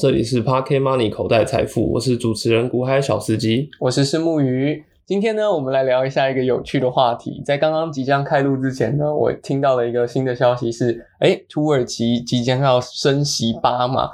这里是 Park Money 口袋财富，我是主持人古海小司机，我是石木鱼。今天呢，我们来聊一下一个有趣的话题。在刚刚即将开录之前呢，我听到了一个新的消息是，哎，土耳其即将要升息八码，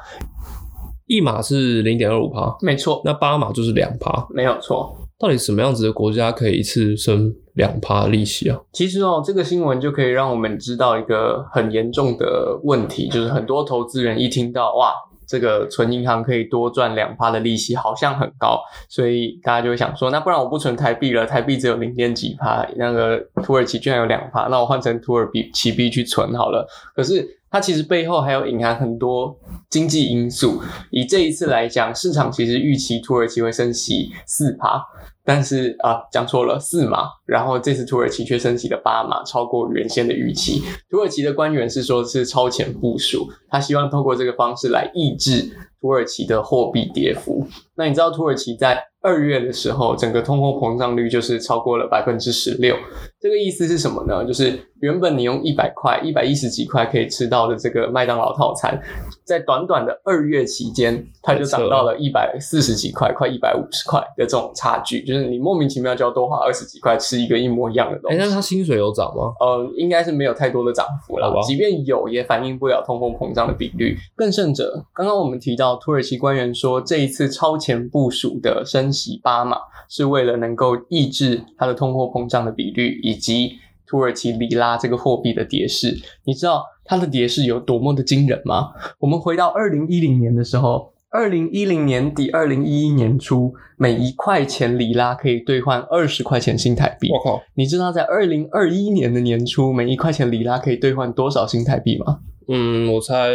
一码是零点二五趴，没错，那八码就是两趴，没有错。到底什么样子的国家可以一次升两趴利息啊？其实哦，这个新闻就可以让我们知道一个很严重的问题，就是很多投资人一听到哇。这个存银行可以多赚两趴的利息，好像很高，所以大家就会想说，那不然我不存台币了，台币只有零点几趴，那个土耳其居然有两趴，那我换成土耳其币去存好了。可是它其实背后还有隐含很多经济因素。以这一次来讲，市场其实预期土耳其会升息四趴。但是啊，讲错了，四码。然后这次土耳其却升级了八码，超过原先的预期。土耳其的官员是说，是超前部署，他希望透过这个方式来抑制土耳其的货币跌幅。那你知道土耳其在？二月的时候，整个通货膨胀率就是超过了百分之十六。这个意思是什么呢？就是原本你用一百块、一百一十几块可以吃到的这个麦当劳套餐，在短短的二月期间，它就涨到了一百四十几块，快一百五十块的这种差距，就是你莫名其妙就要多花二十几块吃一个一模一样的东西。哎，那他薪水有涨吗？呃，应该是没有太多的涨幅了。即便有，也反映不了通货膨胀的比率。更甚者，刚刚我们提到土耳其官员说，这一次超前部署的升息八码，是为了能够抑制它的通货膨胀的比率，以及土耳其里拉这个货币的跌势。你知道它的跌势有多么的惊人吗？我们回到二零一零年的时候，二零一零年底、二零一一年初，每一块钱里拉可以兑换二十块钱新台币。我靠！你知道在二零二一年的年初，每一块钱里拉可以兑换多少新台币吗？嗯，我猜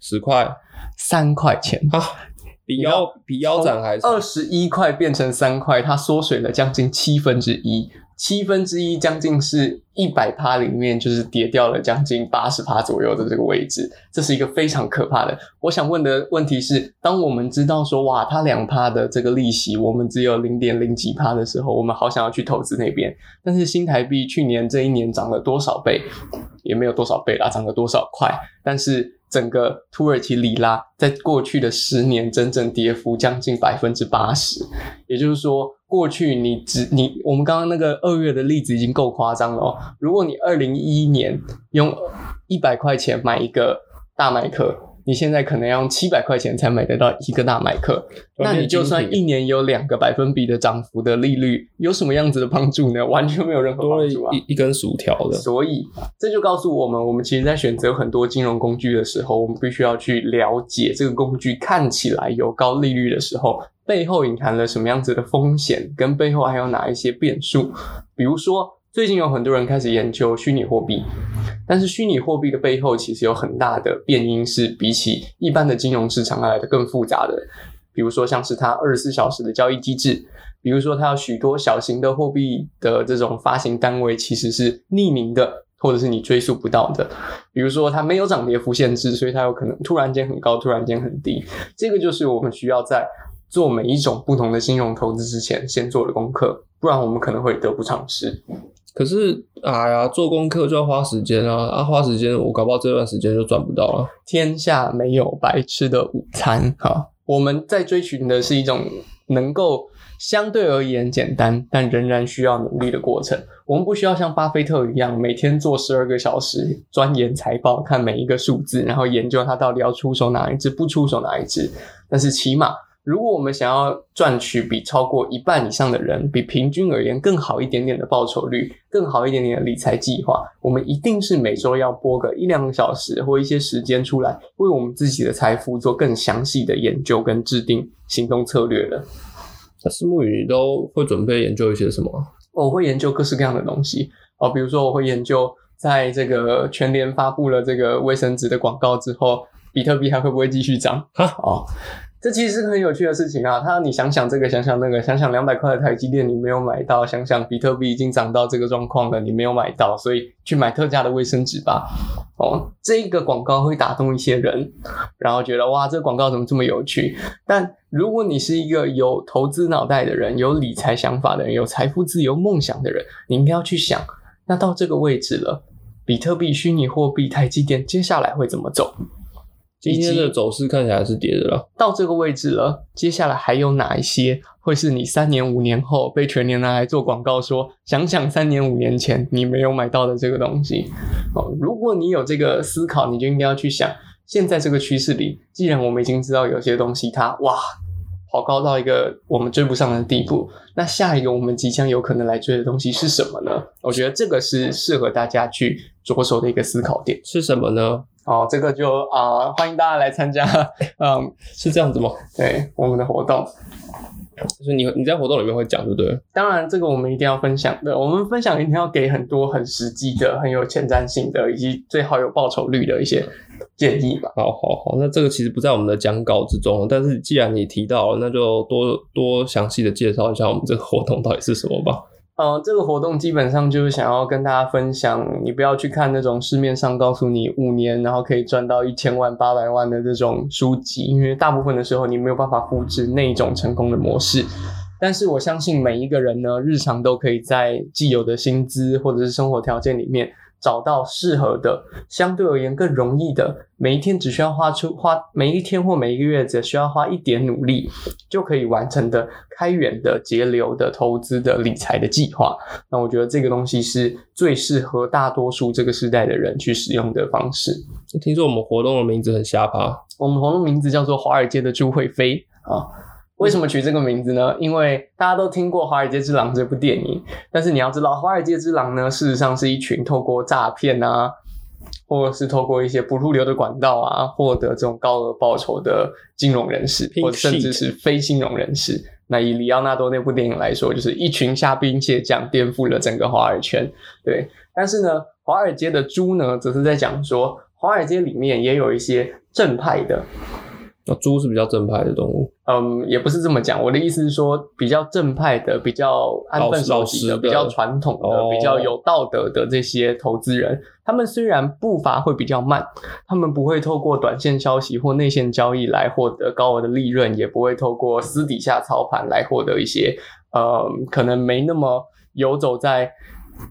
十块，三块钱啊。比腰比腰斩还是二十一块变成三块，它缩水了将近七分之一，七分之一将近是一百趴里面就是跌掉了将近八十趴左右的这个位置，这是一个非常可怕的。我想问的问题是，当我们知道说哇，它两趴的这个利息，我们只有零点零几趴的时候，我们好想要去投资那边，但是新台币去年这一年涨了多少倍，也没有多少倍啦，涨了多少块，但是。整个土耳其里拉在过去的十年，整整跌幅将近百分之八十。也就是说，过去你只你我们刚刚那个二月的例子已经够夸张了哦。如果你二零一一年用一百块钱买一个大麦克。你现在可能要用七百块钱才买得到一个大麦克，那你就算一年有两个百分比的涨幅的利率，有什么样子的帮助呢？完全没有任何帮助啊！一一根薯条的。所以这就告诉我们，我们其实在选择很多金融工具的时候，我们必须要去了解这个工具看起来有高利率的时候，背后隐含了什么样子的风险，跟背后还有哪一些变数，比如说。最近有很多人开始研究虚拟货币，但是虚拟货币的背后其实有很大的变因，是比起一般的金融市场来的更复杂的。比如说，像是它二十四小时的交易机制，比如说它有许多小型的货币的这种发行单位其实是匿名的，或者是你追溯不到的。比如说它没有涨跌幅限制，所以它有可能突然间很高，突然间很低。这个就是我们需要在做每一种不同的金融投资之前先做的功课，不然我们可能会得不偿失。可是，哎呀，做功课就要花时间啊！啊，花时间，我搞不好这段时间就赚不到了。天下没有白吃的午餐，哈！我们在追寻的是一种能够相对而言简单，但仍然需要努力的过程。我们不需要像巴菲特一样，每天做十二个小时钻研财报，看每一个数字，然后研究它到底要出手哪一只，不出手哪一只。但是起码。如果我们想要赚取比超过一半以上的人，比平均而言更好一点点的报酬率，更好一点点的理财计划，我们一定是每周要拨个一两个小时或一些时间出来，为我们自己的财富做更详细的研究跟制定行动策略的。那私募语都会准备研究一些什么？我会研究各式各样的东西哦，比如说我会研究，在这个全联发布了这个卫生纸的广告之后，比特币还会不会继续涨？哈哦。这其实是个很有趣的事情啊！他你想想这个，想想那个，想想两百块的台积电你没有买到，想想比特币已经涨到这个状况了，你没有买到，所以去买特价的卫生纸吧。哦，这个广告会打动一些人，然后觉得哇，这广告怎么这么有趣？但如果你是一个有投资脑袋的人，有理财想法的人，有财富自由梦想的人，你应该要去想，那到这个位置了，比特币、虚拟货币、台积电接下来会怎么走？今天的走势看起来是跌的了。到这个位置了，接下来还有哪一些会是你三年五年后被全年拿来做广告说，想想三年五年前你没有买到的这个东西？哦，如果你有这个思考，你就应该要去想，现在这个趋势里，既然我们已经知道有些东西它哇跑高到一个我们追不上的地步，那下一个我们即将有可能来追的东西是什么呢？我觉得这个是适合大家去着手的一个思考点。是什么呢？哦，这个就啊、欢迎大家来参加，嗯，是这样子吗？对我们的活动。就是你你在活动里面会讲，对不对？当然，这个我们一定要分享的。我们分享一定要给很多很实际的、很有前瞻性的，以及最好有报酬率的一些建议吧。好好好，那这个其实不在我们的讲稿之中，但是既然你提到了，那就多多详细的介绍一下我们这个活动到底是什么吧。呃，这个活动基本上就是想要跟大家分享，你不要去看那种市面上告诉你五年然后可以赚到一千万、八百万的这种书籍，因为大部分的时候你没有办法复制那一种成功的模式。但是我相信每一个人呢，日常都可以在既有的薪资或者是生活条件里面找到适合的，相对而言更容易的，每一天只需要花出花每一天或每一个月只需要花一点努力就可以完成的开源的、节流的、投资的、理财的计划。那我觉得这个东西是最适合大多数这个时代的人去使用的方式。听说我们活动的名字很瞎趴，我们活动名字叫做《华尔街的朱慧飞》啊。为什么取这个名字呢？因为大家都听过《华尔街之狼》这部电影，但是你要知道，《华尔街之狼》呢，事实上是一群透过诈骗啊，或者是透过一些不入流的管道啊，获得这种高额报酬的金融人士，或者甚至是非金融人士。那以里奥纳多那部电影来说，就是一群虾兵蟹将颠覆了整个华尔圈。对，但是呢，华尔街的猪呢，则是在讲说，华尔街里面也有一些正派的，那猪是比较正派的动物，嗯，也不是这么讲。我的意思是说，比较正派的、比较安分守己的、的比较传统的、哦比较有道德的这些投资人，他们虽然步伐会比较慢，他们不会透过短线消息或内线交易来获得高额的利润，也不会透过私底下操盘来获得一些呃可能没那么游走在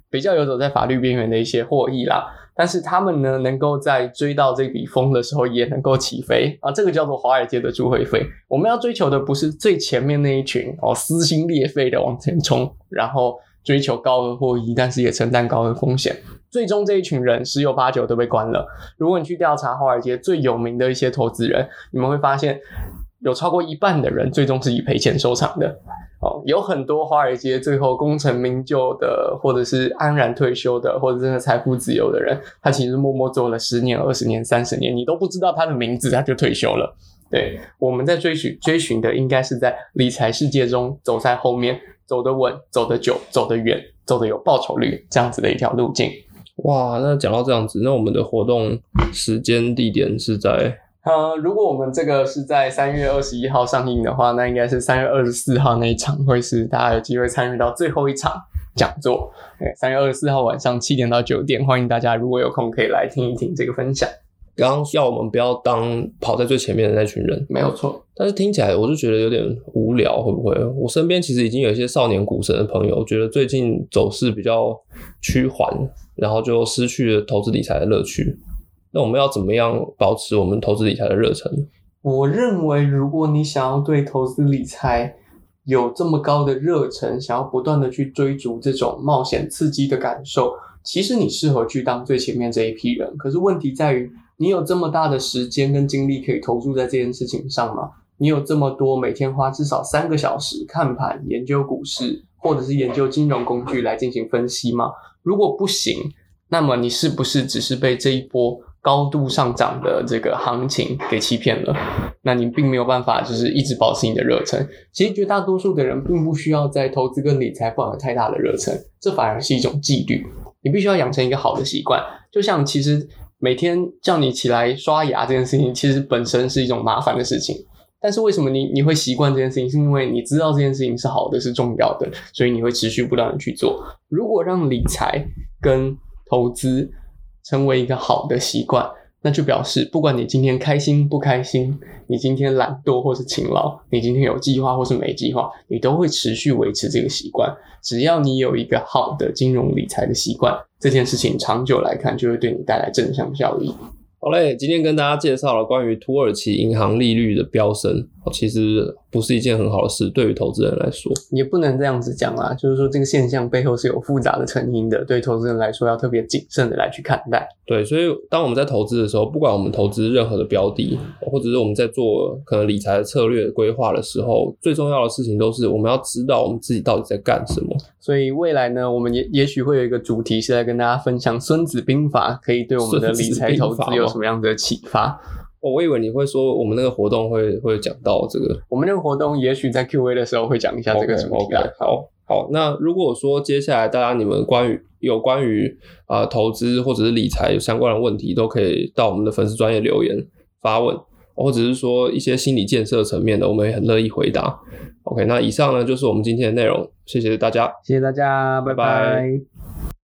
比较游走在法律边缘的一些获益啦。但是他们呢，能够在追到这笔风的时候，也能够起飞啊！这个叫做华尔街的朱会飞。我们要追求的不是最前面那一群哦，撕心裂肺的往前冲，然后追求高额获益，但是也承担高额风险。最终这一群人十有八九都被关了。如果你去调查华尔街最有名的一些投资人，你们会发现有超过一半的人最终是以赔钱收场的。有很多华尔街最后功成名就的，或者是安然退休的，或者真的财富自由的人，他其实默默做了十年、二十年、三十年，你都不知道他的名字，他就退休了。对，我们在追寻追寻的，应该是在理财世界中走在后面，走得稳、走得久、走得远、走得有报酬率这样子的一条路径。哇，那讲到这样子，那我们的活动时间地点是在呃，如果我们这个是在三月二十一号上映的话，那应该是三月二十四号那一场会是大家有机会参与到最后一场讲座。对，三月二十四号晚上七点到九点，欢迎大家如果有空可以来听一听这个分享。刚刚要我们不要当跑在最前面的那群人，没有错，但是听起来我就觉得有点无聊，会不会？我身边其实已经有一些少年股神的朋友，觉得最近走势比较趋缓，然后就失去了投资理财的乐趣。那我们要怎么样保持我们投资理财的热忱？我认为如果你想要对投资理财有这么高的热忱，想要不断的去追逐这种冒险刺激的感受，其实你适合去当最前面这一批人。可是问题在于，你有这么大的时间跟精力可以投注在这件事情上吗？你有这么多每天花至少三个小时看盘、研究股市，或者是研究金融工具来进行分析吗？如果不行，那么你是不是只是被这一波高度上涨的这个行情给欺骗了？那你并没有办法就是一直保持你的热忱。其实绝大多数的人并不需要在投资跟理财抱有太大的热忱，这反而是一种纪律。你必须要养成一个好的习惯，就像其实每天叫你起来刷牙这件事情，其实本身是一种麻烦的事情。但是为什么你你会习惯这件事情？是因为你知道这件事情是好的，是重要的，所以你会持续不断的去做。如果让理财跟投资成为一个好的习惯，那就表示不管你今天开心不开心，你今天懒惰或是勤劳，你今天有计划或是没计划，你都会持续维持这个习惯。只要你有一个好的金融理财的习惯，这件事情长久来看就会对你带来正向效益。好嘞，今天跟大家介绍了关于土耳其银行利率的飙升，其实不是一件很好的事，对于投资人来说，也不能这样子讲啦。就是说，这个现象背后是有复杂的成因的，对投资人来说要特别谨慎的来去看待。对，所以当我们在投资的时候，不管我们投资任何的标的，或者是我们在做可能理财的策略规划的时候，最重要的事情都是我们要知道我们自己到底在干什么。所以未来呢，我们也也许会有一个主题是在跟大家分享《孙子兵法》可以对我们的理财投资有什么样的启发？哦，我以为你会说我们那个活动会会讲到这个。我们那个活动也许在 Q&A 的时候会讲一下这个主题。好，好，那如果说接下来大家你们关于有关于啊投资或者是理财有相关的问题，都可以到我们的粉丝专业留言发问，或者是说一些心理建设层面的，我们也很乐意回答。OK，那以上呢就是我们今天的内容，谢谢大家，谢谢大家，拜拜。